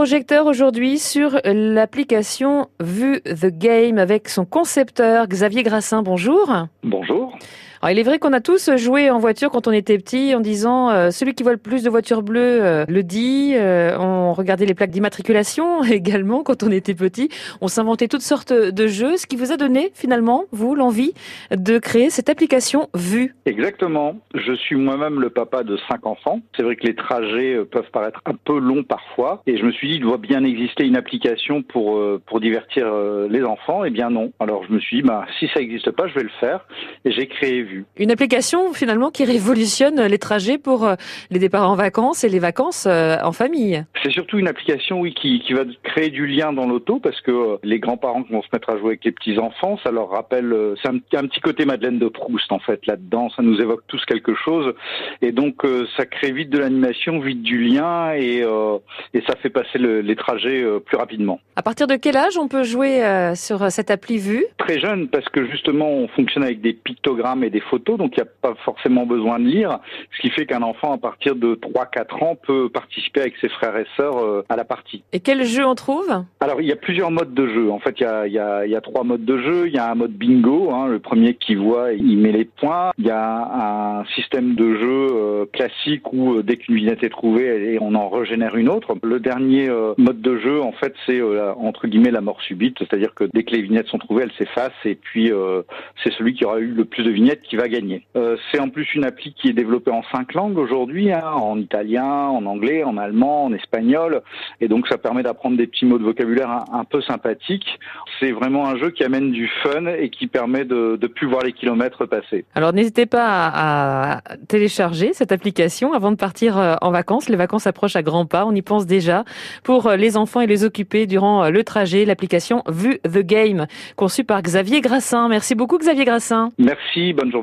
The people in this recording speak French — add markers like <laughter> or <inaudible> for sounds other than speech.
projecteur aujourd'hui sur l'application Vue the Game avec son concepteur Xavier Grassin. Bonjour. Bonjour. Alors, il est vrai qu'on a tous joué en voiture quand on était petit en disant euh, celui qui voit le plus de voitures bleues euh, le dit. Euh, on regardait les plaques d'immatriculation <laughs> également quand on était petit. On s'inventait toutes sortes de jeux, ce qui vous a donné finalement, vous, l'envie de créer cette application Vue. Exactement. Je suis moi-même le papa de cinq enfants. C'est vrai que les trajets peuvent paraître un peu longs parfois. Et je me suis dit, il doit bien exister une application pour, pour divertir les enfants. Eh bien non. Alors je me suis dit, bah, si ça n'existe pas, je vais le faire. Et j'ai créé une application finalement qui révolutionne les trajets pour euh, les départs en vacances et les vacances euh, en famille. C'est surtout une application oui qui, qui va créer du lien dans l'auto parce que euh, les grands-parents qui vont se mettre à jouer avec les petits-enfants, ça leur rappelle, c'est un, un, petit côté Madeleine de Proust en fait là-dedans, ça nous évoque tous quelque chose et donc ça crée vite de l'animation, vite du lien et, et ça fait passer le, les trajets plus rapidement. À partir de quel âge on peut jouer sur cette appli vue? Très jeune parce que justement on fonctionne avec des pictogrammes et des photos, donc il n'y a pas forcément besoin de lire, ce qui fait qu'un enfant à partir de 3-4 ans peut participer avec ses frères et sœurs euh, à la partie. Et quel jeu on trouve? Alors il y a plusieurs modes de jeu. En fait, il y a, il y a, il y a trois modes de jeu. Il y a un mode bingo, hein, le premier qui voit, il met les points. Il y a un système de jeu euh, classique où euh, dès qu'une vignette est trouvée, on en régénère une autre. Le dernier mode de jeu, en fait, c'est entre guillemets la mort subite, c'est-à-dire que dès que les vignettes sont trouvées, elles s'effacent et puis c'est celui qui aura eu le plus de vignettes qui va gagner. Euh, c'est en plus une appli qui est développée en cinq langues aujourd'hui, hein, en italien, en anglais, en allemand, en espagnol, et donc ça permet d'apprendre des petits mots de vocabulaire un, peu sympathiques. C'est vraiment un jeu qui amène du fun et qui permet de, de plus voir les kilomètres passer. Alors n'hésitez pas à, à télécharger cette application avant de partir euh, en vacances. Les vacances approchent à grands pas, on y pense déjà pour euh, les enfants et les occuper durant le trajet. L'application Vue the Game, conçue par Xavier Grassin. Merci beaucoup Xavier Grassin. Merci, bonne journée.